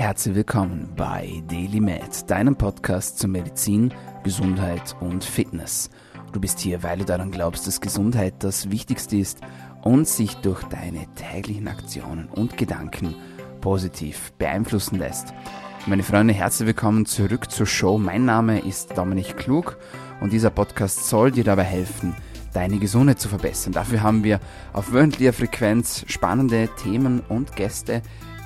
Herzlich willkommen bei DailyMed, deinem Podcast zu Medizin, Gesundheit und Fitness. Du bist hier, weil du daran glaubst, dass Gesundheit das Wichtigste ist und sich durch deine täglichen Aktionen und Gedanken positiv beeinflussen lässt. Meine Freunde, herzlich willkommen zurück zur Show. Mein Name ist Dominik Klug und dieser Podcast soll dir dabei helfen, deine Gesundheit zu verbessern. Dafür haben wir auf wöchentlicher Frequenz spannende Themen und Gäste,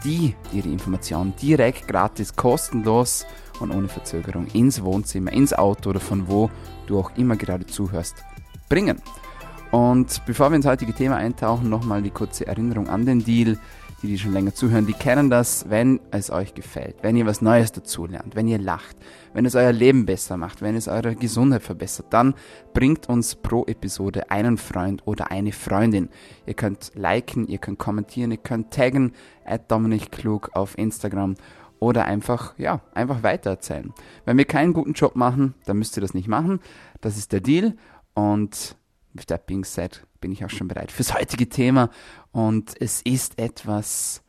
die die Informationen direkt, gratis, kostenlos und ohne Verzögerung ins Wohnzimmer, ins Auto oder von wo du auch immer gerade zuhörst, bringen. Und bevor wir ins heutige Thema eintauchen, nochmal die kurze Erinnerung an den Deal die, die schon länger zuhören, die kennen das, wenn es euch gefällt, wenn ihr was Neues dazulernt, wenn ihr lacht, wenn es euer Leben besser macht, wenn es eure Gesundheit verbessert, dann bringt uns pro Episode einen Freund oder eine Freundin. Ihr könnt liken, ihr könnt kommentieren, ihr könnt taggen, at Dominik Klug auf Instagram oder einfach, ja, einfach weitererzählen. Wenn wir keinen guten Job machen, dann müsst ihr das nicht machen. Das ist der Deal und with that being said, bin ich auch schon bereit fürs heutige Thema. Und es ist etwas,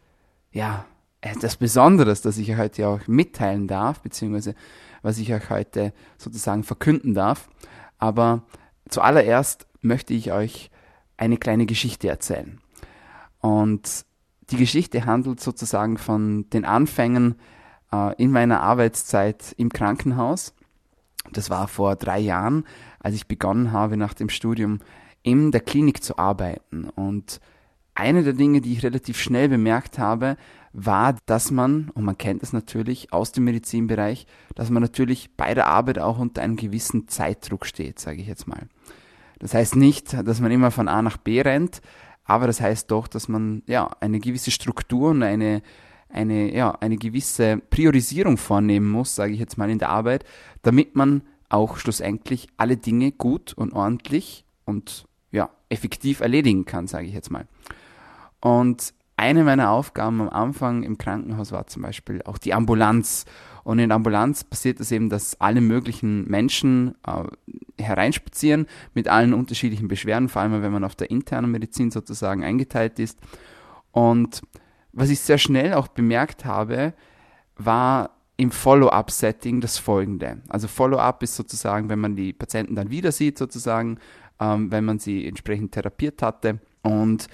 ja, etwas Besonderes, das ich euch heute auch mitteilen darf, beziehungsweise was ich euch heute sozusagen verkünden darf. Aber zuallererst möchte ich euch eine kleine Geschichte erzählen. Und die Geschichte handelt sozusagen von den Anfängen äh, in meiner Arbeitszeit im Krankenhaus. Das war vor drei Jahren, als ich begonnen habe, nach dem Studium in der Klinik zu arbeiten. Und eine der Dinge, die ich relativ schnell bemerkt habe, war, dass man, und man kennt es natürlich aus dem Medizinbereich, dass man natürlich bei der Arbeit auch unter einem gewissen Zeitdruck steht, sage ich jetzt mal. Das heißt nicht, dass man immer von A nach B rennt, aber das heißt doch, dass man ja eine gewisse Struktur und eine eine ja eine gewisse Priorisierung vornehmen muss, sage ich jetzt mal in der Arbeit, damit man auch schlussendlich alle Dinge gut und ordentlich und ja, effektiv erledigen kann, sage ich jetzt mal. Und eine meiner Aufgaben am Anfang im Krankenhaus war zum Beispiel auch die Ambulanz. Und in der Ambulanz passiert es eben, dass alle möglichen Menschen äh, hereinspazieren mit allen unterschiedlichen Beschwerden, vor allem wenn man auf der internen Medizin sozusagen eingeteilt ist. Und was ich sehr schnell auch bemerkt habe, war im Follow-up-Setting das folgende. Also Follow-up ist sozusagen, wenn man die Patienten dann wieder sieht, sozusagen, ähm, wenn man sie entsprechend therapiert hatte. Und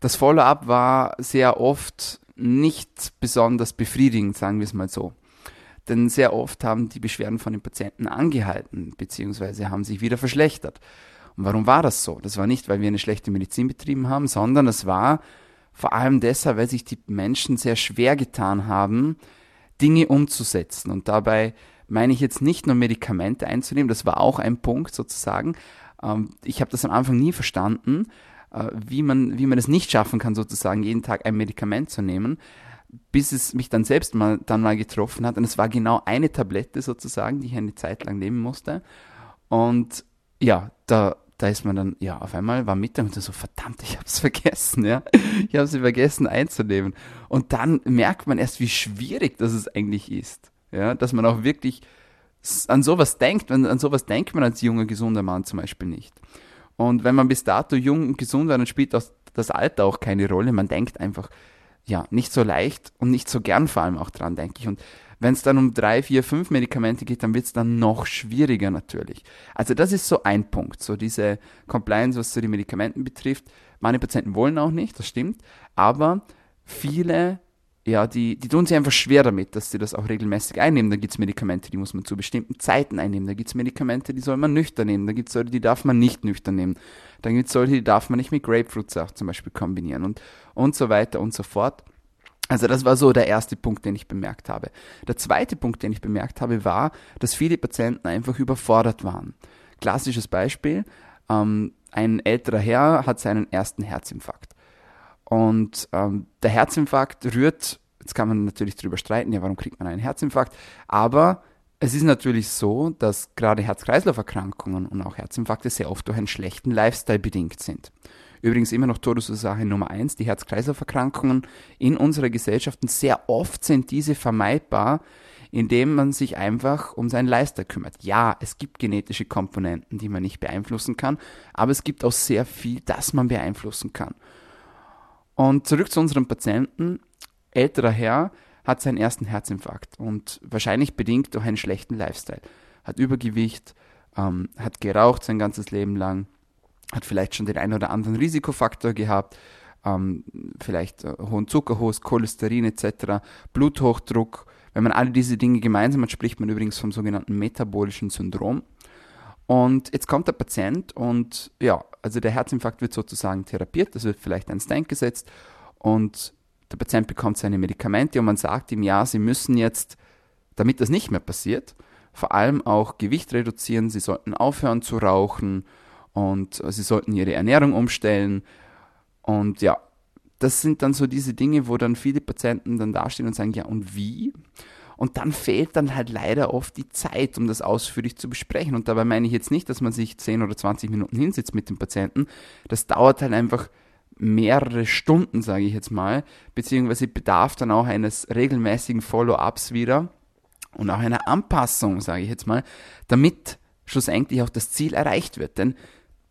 das Follow-up war sehr oft nicht besonders befriedigend, sagen wir es mal so. Denn sehr oft haben die Beschwerden von den Patienten angehalten, beziehungsweise haben sich wieder verschlechtert. Und warum war das so? Das war nicht, weil wir eine schlechte Medizin betrieben haben, sondern es war vor allem deshalb, weil sich die Menschen sehr schwer getan haben, Dinge umzusetzen. Und dabei meine ich jetzt nicht nur Medikamente einzunehmen, das war auch ein Punkt sozusagen, ähm, ich habe das am Anfang nie verstanden, äh, wie, man, wie man es nicht schaffen kann, sozusagen jeden Tag ein Medikament zu nehmen, bis es mich dann selbst mal, dann mal getroffen hat. Und es war genau eine Tablette sozusagen, die ich eine Zeit lang nehmen musste. Und ja, da, da ist man dann, ja, auf einmal war Mittag und so, verdammt, ich habe es vergessen, ja. Ich habe sie vergessen einzunehmen. Und dann merkt man erst, wie schwierig das es eigentlich ist. Ja, dass man auch wirklich an sowas denkt, an sowas denkt man als junger, gesunder Mann zum Beispiel nicht. Und wenn man bis dato jung und gesund war, dann spielt das Alter auch keine Rolle. Man denkt einfach, ja, nicht so leicht und nicht so gern vor allem auch dran, denke ich. Und wenn es dann um drei, vier, fünf Medikamente geht, dann wird es dann noch schwieriger natürlich. Also das ist so ein Punkt, so diese Compliance, was so die Medikamenten betrifft. Meine Patienten wollen auch nicht, das stimmt, aber viele ja, die, die tun sich einfach schwer damit, dass sie das auch regelmäßig einnehmen. Da gibt es Medikamente, die muss man zu bestimmten Zeiten einnehmen. Da gibt es Medikamente, die soll man nüchtern nehmen. Da gibt es solche, die darf man nicht nüchtern nehmen. Dann gibt es solche, die darf man nicht mit Grapefruitsaft zum Beispiel kombinieren und, und so weiter und so fort. Also das war so der erste Punkt, den ich bemerkt habe. Der zweite Punkt, den ich bemerkt habe, war, dass viele Patienten einfach überfordert waren. Klassisches Beispiel, ähm, ein älterer Herr hat seinen ersten Herzinfarkt. Und ähm, der Herzinfarkt rührt, jetzt kann man natürlich darüber streiten, ja, warum kriegt man einen Herzinfarkt, aber es ist natürlich so, dass gerade Herz-Kreislauf-Erkrankungen und auch Herzinfarkte sehr oft durch einen schlechten Lifestyle bedingt sind. Übrigens immer noch Todesursache Nummer eins, die Herz-Kreislauf-Erkrankungen in unserer Gesellschaft. Und sehr oft sind diese vermeidbar, indem man sich einfach um seinen Lifestyle kümmert. Ja, es gibt genetische Komponenten, die man nicht beeinflussen kann, aber es gibt auch sehr viel, das man beeinflussen kann. Und zurück zu unserem Patienten. Älterer Herr hat seinen ersten Herzinfarkt und wahrscheinlich bedingt durch einen schlechten Lifestyle. Hat Übergewicht, ähm, hat geraucht sein ganzes Leben lang, hat vielleicht schon den einen oder anderen Risikofaktor gehabt, ähm, vielleicht äh, hohen Zuckerhos, Cholesterin etc., Bluthochdruck. Wenn man alle diese Dinge gemeinsam hat, spricht man übrigens vom sogenannten metabolischen Syndrom. Und jetzt kommt der Patient und ja, also der Herzinfarkt wird sozusagen therapiert, das wird vielleicht ein Stent gesetzt und der Patient bekommt seine Medikamente und man sagt ihm, ja, Sie müssen jetzt, damit das nicht mehr passiert, vor allem auch Gewicht reduzieren, Sie sollten aufhören zu rauchen und Sie sollten Ihre Ernährung umstellen. Und ja, das sind dann so diese Dinge, wo dann viele Patienten dann dastehen und sagen, ja, und wie? Und dann fehlt dann halt leider oft die Zeit, um das ausführlich zu besprechen. Und dabei meine ich jetzt nicht, dass man sich 10 oder 20 Minuten hinsetzt mit dem Patienten. Das dauert halt einfach mehrere Stunden, sage ich jetzt mal, beziehungsweise bedarf dann auch eines regelmäßigen Follow-ups wieder und auch einer Anpassung, sage ich jetzt mal, damit schlussendlich auch das Ziel erreicht wird. Denn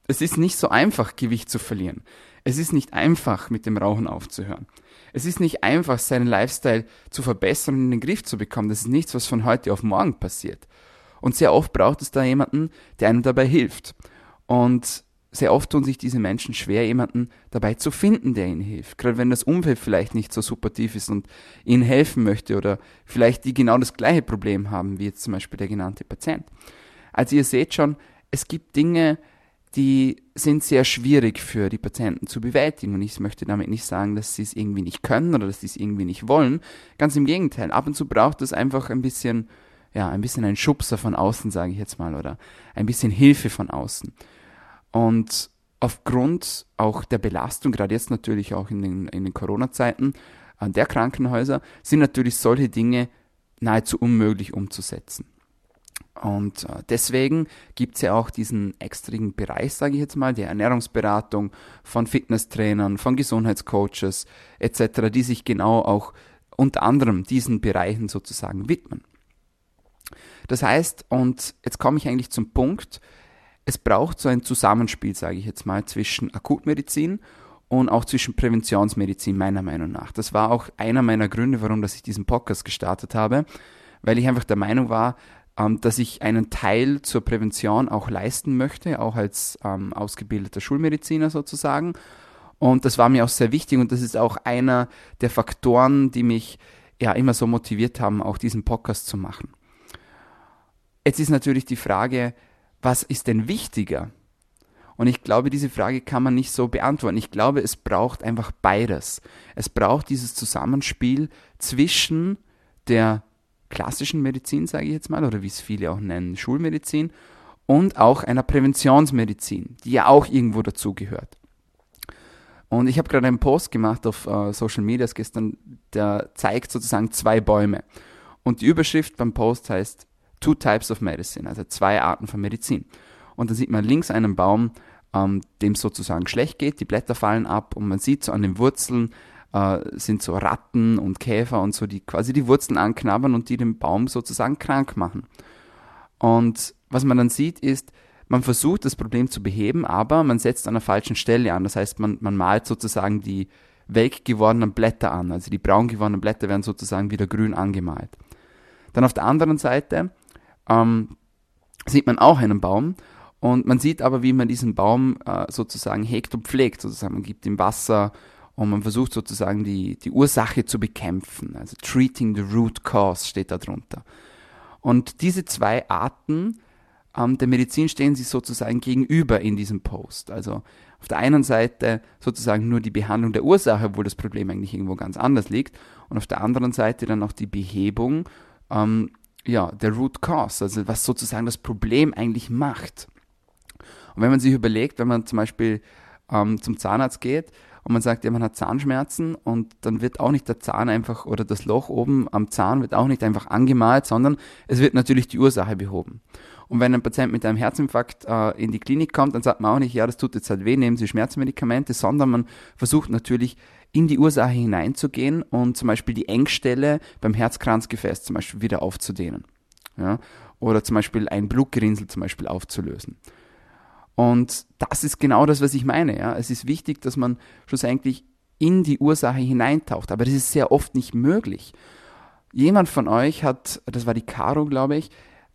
es ist nicht so einfach, Gewicht zu verlieren. Es ist nicht einfach, mit dem Rauchen aufzuhören. Es ist nicht einfach, seinen Lifestyle zu verbessern und in den Griff zu bekommen. Das ist nichts, was von heute auf morgen passiert. Und sehr oft braucht es da jemanden, der einem dabei hilft. Und sehr oft tun sich diese Menschen schwer, jemanden dabei zu finden, der ihnen hilft. Gerade wenn das Umfeld vielleicht nicht so supportiv ist und ihnen helfen möchte oder vielleicht die genau das gleiche Problem haben, wie jetzt zum Beispiel der genannte Patient. Also ihr seht schon, es gibt Dinge, die sind sehr schwierig für die Patienten zu bewältigen. Und ich möchte damit nicht sagen, dass sie es irgendwie nicht können oder dass sie es irgendwie nicht wollen. Ganz im Gegenteil. Ab und zu braucht es einfach ein bisschen, ja, ein bisschen ein Schubser von außen, sage ich jetzt mal, oder ein bisschen Hilfe von außen. Und aufgrund auch der Belastung, gerade jetzt natürlich auch in den, in den Corona-Zeiten, äh, der Krankenhäuser, sind natürlich solche Dinge nahezu unmöglich umzusetzen. Und äh, deswegen gibt es ja auch diesen extrigen Bereich, sage ich jetzt mal, der Ernährungsberatung von Fitnesstrainern, von Gesundheitscoaches etc., die sich genau auch unter anderem diesen Bereichen sozusagen widmen. Das heißt, und jetzt komme ich eigentlich zum Punkt, es braucht so ein Zusammenspiel, sage ich jetzt mal, zwischen Akutmedizin und auch zwischen Präventionsmedizin, meiner Meinung nach. Das war auch einer meiner Gründe, warum dass ich diesen Podcast gestartet habe, weil ich einfach der Meinung war, ähm, dass ich einen Teil zur Prävention auch leisten möchte, auch als ähm, ausgebildeter Schulmediziner sozusagen. Und das war mir auch sehr wichtig und das ist auch einer der Faktoren, die mich ja immer so motiviert haben, auch diesen Podcast zu machen. Jetzt ist natürlich die Frage, was ist denn wichtiger? Und ich glaube, diese Frage kann man nicht so beantworten. Ich glaube, es braucht einfach beides. Es braucht dieses Zusammenspiel zwischen der klassischen Medizin, sage ich jetzt mal, oder wie es viele auch nennen, Schulmedizin, und auch einer Präventionsmedizin, die ja auch irgendwo dazugehört. Und ich habe gerade einen Post gemacht auf uh, Social Media gestern, der zeigt sozusagen zwei Bäume. Und die Überschrift beim Post heißt Two Types of Medicine, also zwei Arten von Medizin. Und da sieht man links einen Baum, ähm, dem sozusagen schlecht geht, die Blätter fallen ab und man sieht so an den Wurzeln äh, sind so Ratten und Käfer und so, die quasi die Wurzeln anknabbern und die den Baum sozusagen krank machen. Und was man dann sieht, ist, man versucht das Problem zu beheben, aber man setzt an der falschen Stelle an. Das heißt, man, man malt sozusagen die welk gewordenen Blätter an. Also die braun gewordenen Blätter werden sozusagen wieder grün angemalt. Dann auf der anderen Seite ähm, sieht man auch einen Baum und man sieht aber, wie man diesen Baum äh, sozusagen hegt und pflegt. Sozusagen. Man gibt ihm Wasser und man versucht sozusagen die, die Ursache zu bekämpfen. Also treating the root cause steht da drunter. Und diese zwei Arten ähm, der Medizin stehen sich sozusagen gegenüber in diesem Post. Also auf der einen Seite sozusagen nur die Behandlung der Ursache, obwohl das Problem eigentlich irgendwo ganz anders liegt. Und auf der anderen Seite dann auch die Behebung ähm, ja, der Root Cause, also was sozusagen das Problem eigentlich macht. Und wenn man sich überlegt, wenn man zum Beispiel ähm, zum Zahnarzt geht und man sagt, ja, man hat Zahnschmerzen und dann wird auch nicht der Zahn einfach oder das Loch oben am Zahn wird auch nicht einfach angemalt, sondern es wird natürlich die Ursache behoben. Und wenn ein Patient mit einem Herzinfarkt äh, in die Klinik kommt, dann sagt man auch nicht, ja, das tut jetzt halt weh, nehmen Sie Schmerzmedikamente, sondern man versucht natürlich in die Ursache hineinzugehen und zum Beispiel die Engstelle beim Herzkranzgefäß zum Beispiel wieder aufzudehnen. Ja? Oder zum Beispiel ein Blutgerinnsel zum Beispiel aufzulösen. Und das ist genau das, was ich meine. Ja? Es ist wichtig, dass man schlussendlich in die Ursache hineintaucht, aber das ist sehr oft nicht möglich. Jemand von euch hat, das war die Caro, glaube ich,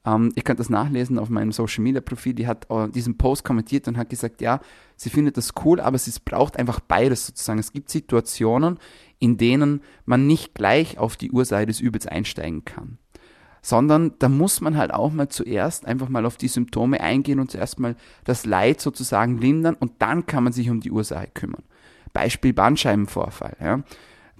ähm, ihr könnt das nachlesen auf meinem Social Media Profil, die hat äh, diesen Post kommentiert und hat gesagt, ja, sie findet das cool, aber es braucht einfach beides sozusagen. Es gibt Situationen, in denen man nicht gleich auf die Ursache des Übels einsteigen kann sondern da muss man halt auch mal zuerst einfach mal auf die Symptome eingehen und zuerst mal das Leid sozusagen lindern und dann kann man sich um die Ursache kümmern. Beispiel Bandscheibenvorfall. Ja.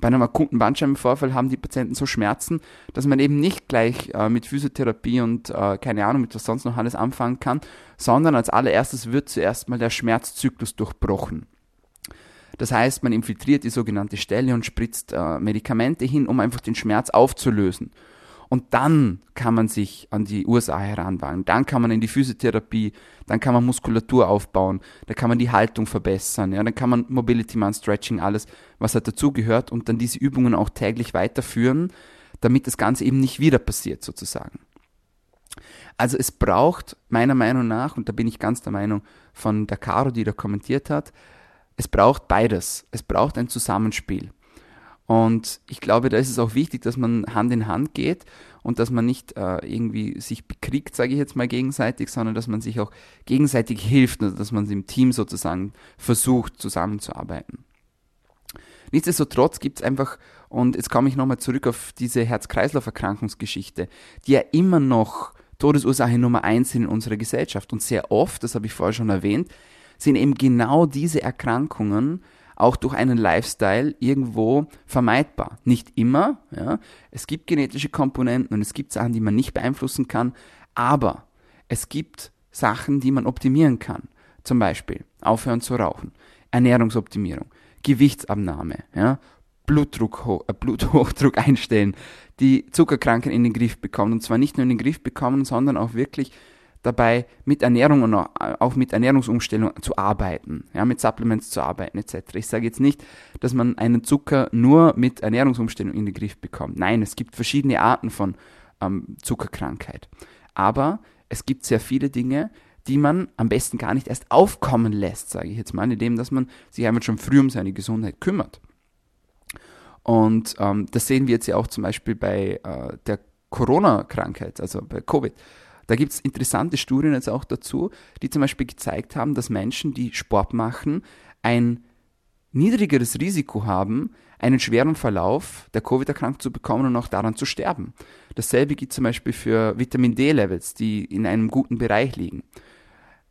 Bei einem akuten Bandscheibenvorfall haben die Patienten so Schmerzen, dass man eben nicht gleich äh, mit Physiotherapie und äh, keine Ahnung, mit was sonst noch alles anfangen kann, sondern als allererstes wird zuerst mal der Schmerzzyklus durchbrochen. Das heißt, man infiltriert die sogenannte Stelle und spritzt äh, Medikamente hin, um einfach den Schmerz aufzulösen. Und dann kann man sich an die Ursache heranwagen. Dann kann man in die Physiotherapie, dann kann man Muskulatur aufbauen, da kann man die Haltung verbessern, ja, dann kann man Mobility Man Stretching, alles, was halt dazugehört und dann diese Übungen auch täglich weiterführen, damit das Ganze eben nicht wieder passiert sozusagen. Also es braucht meiner Meinung nach, und da bin ich ganz der Meinung von der Caro, die da kommentiert hat, es braucht beides. Es braucht ein Zusammenspiel. Und ich glaube, da ist es auch wichtig, dass man Hand in Hand geht und dass man nicht äh, irgendwie sich bekriegt, sage ich jetzt mal gegenseitig, sondern dass man sich auch gegenseitig hilft, also dass man im Team sozusagen versucht, zusammenzuarbeiten. Nichtsdestotrotz gibt es einfach, und jetzt komme ich nochmal zurück auf diese Herz-Kreislauf-Erkrankungsgeschichte, die ja immer noch Todesursache Nummer eins sind in unserer Gesellschaft. Und sehr oft, das habe ich vorher schon erwähnt, sind eben genau diese Erkrankungen auch durch einen Lifestyle irgendwo vermeidbar. Nicht immer, ja. Es gibt genetische Komponenten und es gibt Sachen, die man nicht beeinflussen kann, aber es gibt Sachen, die man optimieren kann. Zum Beispiel aufhören zu rauchen, Ernährungsoptimierung, Gewichtsabnahme, ja, Blutdruck, äh, Bluthochdruck einstellen, die Zuckerkranken in den Griff bekommen. Und zwar nicht nur in den Griff bekommen, sondern auch wirklich dabei, mit Ernährung und auch mit Ernährungsumstellung zu arbeiten, ja, mit Supplements zu arbeiten etc. Ich sage jetzt nicht, dass man einen Zucker nur mit Ernährungsumstellung in den Griff bekommt. Nein, es gibt verschiedene Arten von ähm, Zuckerkrankheit. Aber es gibt sehr viele Dinge, die man am besten gar nicht erst aufkommen lässt, sage ich jetzt mal, indem dass man sich einmal schon früh um seine Gesundheit kümmert. Und ähm, das sehen wir jetzt ja auch zum Beispiel bei äh, der Corona-Krankheit, also bei Covid. Da gibt es interessante Studien jetzt auch dazu, die zum Beispiel gezeigt haben, dass Menschen, die Sport machen, ein niedrigeres Risiko haben, einen schweren Verlauf der Covid-Erkrankung zu bekommen und auch daran zu sterben. Dasselbe gilt zum Beispiel für Vitamin D-Levels, die in einem guten Bereich liegen.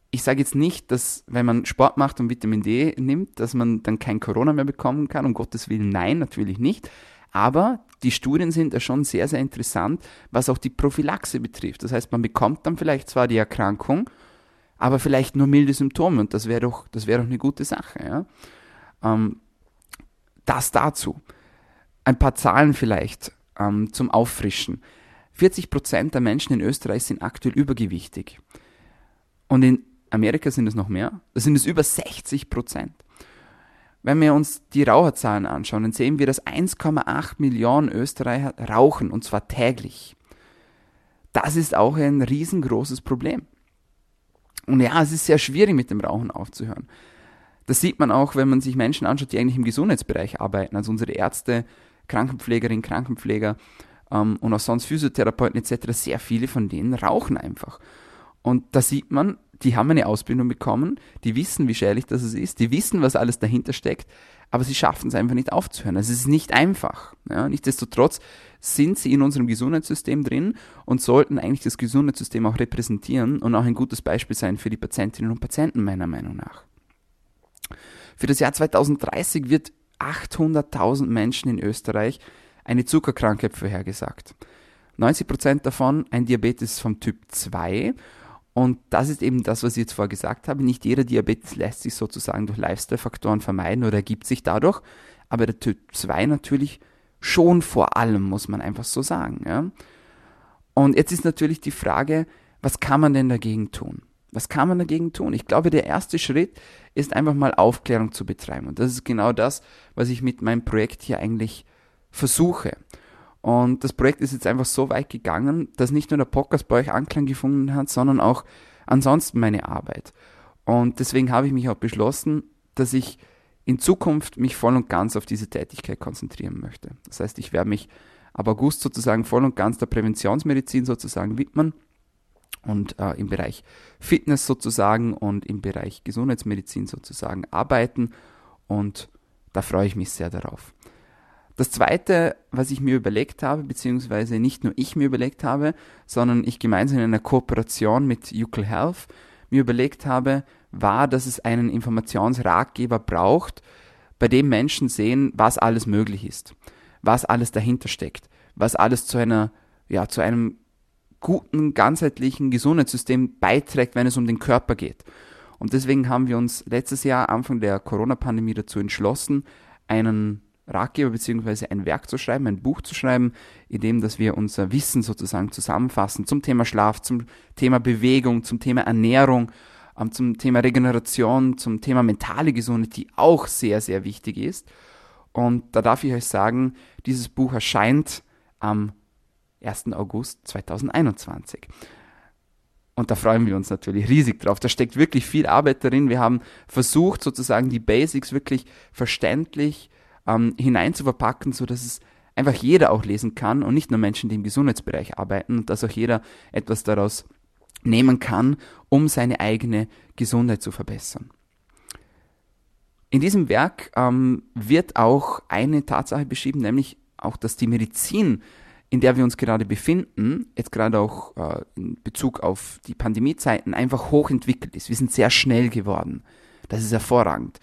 Ich sage jetzt nicht, dass wenn man Sport macht und Vitamin D nimmt, dass man dann kein Corona mehr bekommen kann, um Gottes Willen, nein, natürlich nicht. Aber die Studien sind ja schon sehr, sehr interessant, was auch die Prophylaxe betrifft. Das heißt, man bekommt dann vielleicht zwar die Erkrankung, aber vielleicht nur milde Symptome und das wäre doch, das doch eine gute Sache. Ja? Ähm, das dazu. Ein paar Zahlen vielleicht ähm, zum Auffrischen. 40 Prozent der Menschen in Österreich sind aktuell übergewichtig. Und in Amerika sind es noch mehr. Da sind es über 60 Prozent. Wenn wir uns die Raucherzahlen anschauen, dann sehen wir, dass 1,8 Millionen Österreicher rauchen, und zwar täglich. Das ist auch ein riesengroßes Problem. Und ja, es ist sehr schwierig, mit dem Rauchen aufzuhören. Das sieht man auch, wenn man sich Menschen anschaut, die eigentlich im Gesundheitsbereich arbeiten, also unsere Ärzte, Krankenpflegerinnen, Krankenpfleger ähm, und auch sonst Physiotherapeuten etc. Sehr viele von denen rauchen einfach. Und da sieht man, die haben eine Ausbildung bekommen, die wissen, wie schädlich das ist, die wissen, was alles dahinter steckt, aber sie schaffen es einfach nicht aufzuhören. Also es ist nicht einfach. Ja. Nichtsdestotrotz sind sie in unserem Gesundheitssystem drin und sollten eigentlich das Gesundheitssystem auch repräsentieren und auch ein gutes Beispiel sein für die Patientinnen und Patienten meiner Meinung nach. Für das Jahr 2030 wird 800.000 Menschen in Österreich eine Zuckerkrankheit vorhergesagt. 90% davon ein Diabetes vom Typ 2 und das ist eben das, was ich jetzt vorher gesagt habe. Nicht jeder Diabetes lässt sich sozusagen durch Lifestyle-Faktoren vermeiden oder ergibt sich dadurch. Aber der Typ 2 natürlich schon vor allem, muss man einfach so sagen. Ja? Und jetzt ist natürlich die Frage, was kann man denn dagegen tun? Was kann man dagegen tun? Ich glaube, der erste Schritt ist einfach mal Aufklärung zu betreiben. Und das ist genau das, was ich mit meinem Projekt hier eigentlich versuche. Und das Projekt ist jetzt einfach so weit gegangen, dass nicht nur der Podcast bei euch Anklang gefunden hat, sondern auch ansonsten meine Arbeit. Und deswegen habe ich mich auch beschlossen, dass ich in Zukunft mich voll und ganz auf diese Tätigkeit konzentrieren möchte. Das heißt, ich werde mich ab August sozusagen voll und ganz der Präventionsmedizin sozusagen widmen und äh, im Bereich Fitness sozusagen und im Bereich Gesundheitsmedizin sozusagen arbeiten und da freue ich mich sehr darauf. Das zweite, was ich mir überlegt habe, beziehungsweise nicht nur ich mir überlegt habe, sondern ich gemeinsam in einer Kooperation mit Ucle Health mir überlegt habe, war, dass es einen Informationsratgeber braucht, bei dem Menschen sehen, was alles möglich ist, was alles dahinter steckt, was alles zu einer, ja, zu einem guten, ganzheitlichen Gesundheitssystem beiträgt, wenn es um den Körper geht. Und deswegen haben wir uns letztes Jahr, Anfang der Corona-Pandemie, dazu entschlossen, einen Ratgeber bzw. ein Werk zu schreiben, ein Buch zu schreiben, in dem dass wir unser Wissen sozusagen zusammenfassen zum Thema Schlaf, zum Thema Bewegung, zum Thema Ernährung, ähm, zum Thema Regeneration, zum Thema mentale Gesundheit, die auch sehr, sehr wichtig ist. Und da darf ich euch sagen, dieses Buch erscheint am 1. August 2021. Und da freuen wir uns natürlich riesig drauf. Da steckt wirklich viel Arbeit darin. Wir haben versucht, sozusagen die Basics wirklich verständlich ähm, hinein zu verpacken, sodass es einfach jeder auch lesen kann und nicht nur Menschen, die im Gesundheitsbereich arbeiten und dass auch jeder etwas daraus nehmen kann, um seine eigene Gesundheit zu verbessern. In diesem Werk ähm, wird auch eine Tatsache beschrieben, nämlich auch, dass die Medizin, in der wir uns gerade befinden, jetzt gerade auch äh, in Bezug auf die Pandemiezeiten, einfach hochentwickelt ist. Wir sind sehr schnell geworden. Das ist hervorragend.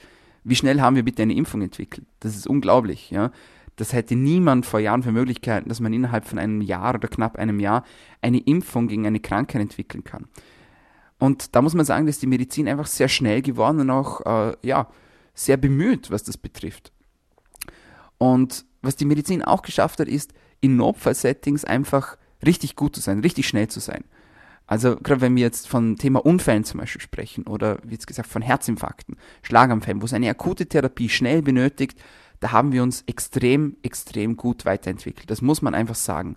Wie schnell haben wir bitte eine Impfung entwickelt? Das ist unglaublich, ja. Das hätte niemand vor Jahren für Möglichkeiten, dass man innerhalb von einem Jahr oder knapp einem Jahr eine Impfung gegen eine Krankheit entwickeln kann. Und da muss man sagen, dass die Medizin einfach sehr schnell geworden und auch, äh, ja, sehr bemüht, was das betrifft. Und was die Medizin auch geschafft hat, ist, in Notfallsettings einfach richtig gut zu sein, richtig schnell zu sein. Also gerade wenn wir jetzt von Thema Unfällen zum Beispiel sprechen oder wie jetzt gesagt von Herzinfarkten, Schlaganfällen, wo es eine akute Therapie schnell benötigt, da haben wir uns extrem, extrem gut weiterentwickelt. Das muss man einfach sagen.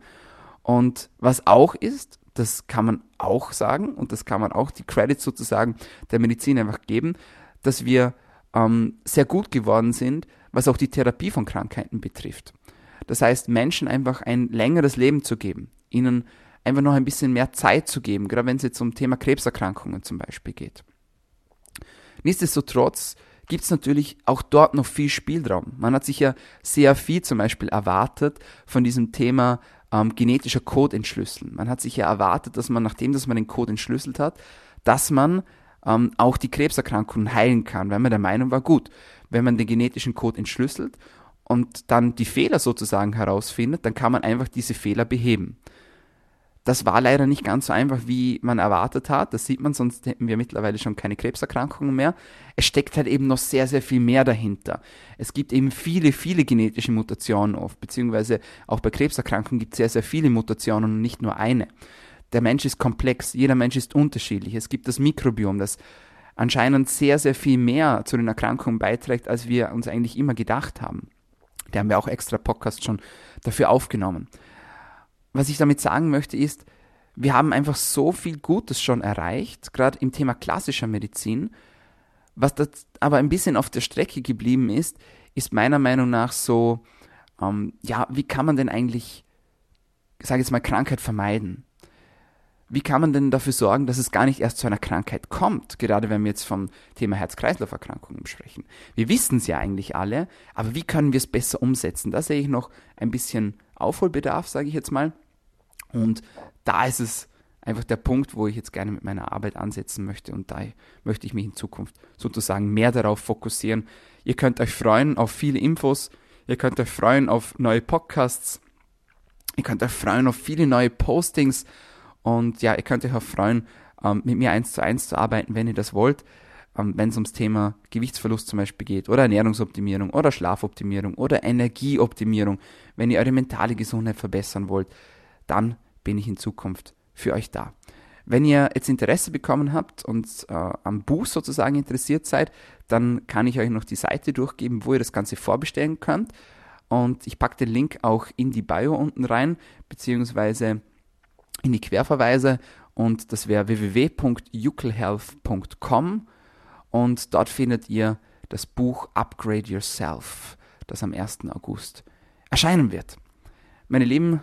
Und was auch ist, das kann man auch sagen und das kann man auch die Credits sozusagen der Medizin einfach geben, dass wir ähm, sehr gut geworden sind, was auch die Therapie von Krankheiten betrifft. Das heißt, Menschen einfach ein längeres Leben zu geben, ihnen einfach noch ein bisschen mehr Zeit zu geben, gerade wenn es jetzt um Thema Krebserkrankungen zum Beispiel geht. Nichtsdestotrotz gibt es natürlich auch dort noch viel Spielraum. Man hat sich ja sehr viel zum Beispiel erwartet von diesem Thema ähm, genetischer Code entschlüsseln. Man hat sich ja erwartet, dass man, nachdem dass man den Code entschlüsselt hat, dass man ähm, auch die Krebserkrankungen heilen kann, weil man der Meinung war, gut, wenn man den genetischen Code entschlüsselt und dann die Fehler sozusagen herausfindet, dann kann man einfach diese Fehler beheben. Das war leider nicht ganz so einfach, wie man erwartet hat. Das sieht man, sonst hätten wir mittlerweile schon keine Krebserkrankungen mehr. Es steckt halt eben noch sehr, sehr viel mehr dahinter. Es gibt eben viele, viele genetische Mutationen oft, beziehungsweise auch bei Krebserkrankungen gibt es sehr, sehr viele Mutationen und nicht nur eine. Der Mensch ist komplex, jeder Mensch ist unterschiedlich. Es gibt das Mikrobiom, das anscheinend sehr, sehr viel mehr zu den Erkrankungen beiträgt, als wir uns eigentlich immer gedacht haben. Da haben wir auch extra Podcasts schon dafür aufgenommen was ich damit sagen möchte, ist, wir haben einfach so viel Gutes schon erreicht, gerade im Thema klassischer Medizin. Was das aber ein bisschen auf der Strecke geblieben ist, ist meiner Meinung nach so, ähm, ja, wie kann man denn eigentlich, sage jetzt mal, Krankheit vermeiden? Wie kann man denn dafür sorgen, dass es gar nicht erst zu einer Krankheit kommt, gerade wenn wir jetzt vom Thema Herz-Kreislauf-Erkrankungen sprechen? Wir wissen es ja eigentlich alle, aber wie können wir es besser umsetzen? Da sehe ich noch ein bisschen Aufholbedarf, sage ich jetzt mal. Und da ist es einfach der Punkt, wo ich jetzt gerne mit meiner Arbeit ansetzen möchte und da möchte ich mich in Zukunft sozusagen mehr darauf fokussieren. Ihr könnt euch freuen auf viele Infos, ihr könnt euch freuen auf neue Podcasts, ihr könnt euch freuen auf viele neue Postings und ja, ihr könnt euch auch freuen, ähm, mit mir eins zu eins zu arbeiten, wenn ihr das wollt, ähm, wenn es ums Thema Gewichtsverlust zum Beispiel geht oder Ernährungsoptimierung oder Schlafoptimierung oder Energieoptimierung, wenn ihr eure mentale Gesundheit verbessern wollt dann bin ich in Zukunft für euch da. Wenn ihr jetzt Interesse bekommen habt und äh, am Buch sozusagen interessiert seid, dann kann ich euch noch die Seite durchgeben, wo ihr das Ganze vorbestellen könnt. Und ich packe den Link auch in die Bio unten rein, beziehungsweise in die Querverweise. Und das wäre www.ukelhealth.com. Und dort findet ihr das Buch Upgrade Yourself, das am 1. August erscheinen wird. meine Lieben,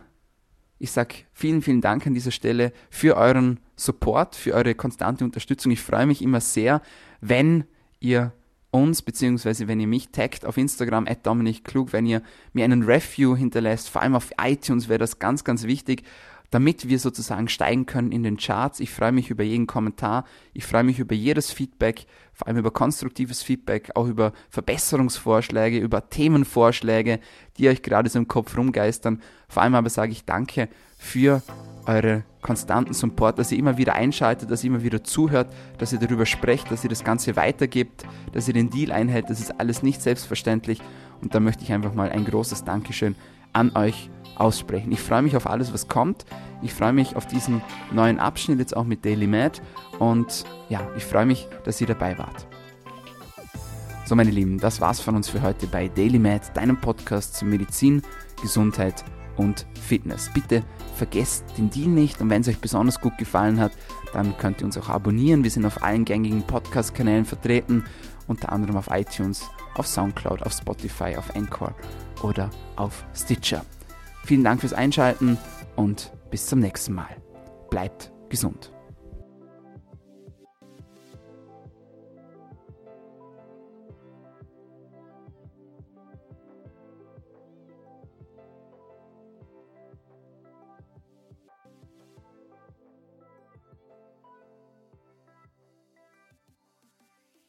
ich sage vielen, vielen Dank an dieser Stelle für euren Support, für eure konstante Unterstützung. Ich freue mich immer sehr, wenn ihr uns, beziehungsweise wenn ihr mich taggt auf Instagram, at Dominik Klug, wenn ihr mir einen Review hinterlässt, vor allem auf iTunes wäre das ganz, ganz wichtig, damit wir sozusagen steigen können in den Charts. Ich freue mich über jeden Kommentar, ich freue mich über jedes Feedback, vor allem über konstruktives Feedback, auch über Verbesserungsvorschläge, über Themenvorschläge, die euch gerade so im Kopf rumgeistern. Vor allem aber sage ich danke für eure konstanten Support, dass ihr immer wieder einschaltet, dass ihr immer wieder zuhört, dass ihr darüber sprecht, dass ihr das Ganze weitergibt, dass ihr den Deal einhält. Das ist alles nicht selbstverständlich. Und da möchte ich einfach mal ein großes Dankeschön an euch aussprechen. Ich freue mich auf alles, was kommt. Ich freue mich auf diesen neuen Abschnitt jetzt auch mit Daily Mad. Und ja, ich freue mich, dass ihr dabei wart. So, meine Lieben, das war's von uns für heute bei Daily Med, deinem Podcast zu Medizin, Gesundheit und Fitness. Bitte vergesst den Deal nicht und wenn es euch besonders gut gefallen hat, dann könnt ihr uns auch abonnieren. Wir sind auf allen gängigen Podcast-Kanälen vertreten, unter anderem auf iTunes, auf Soundcloud, auf Spotify, auf Anchor oder auf Stitcher. Vielen Dank fürs Einschalten und bis zum nächsten Mal. Bleibt gesund.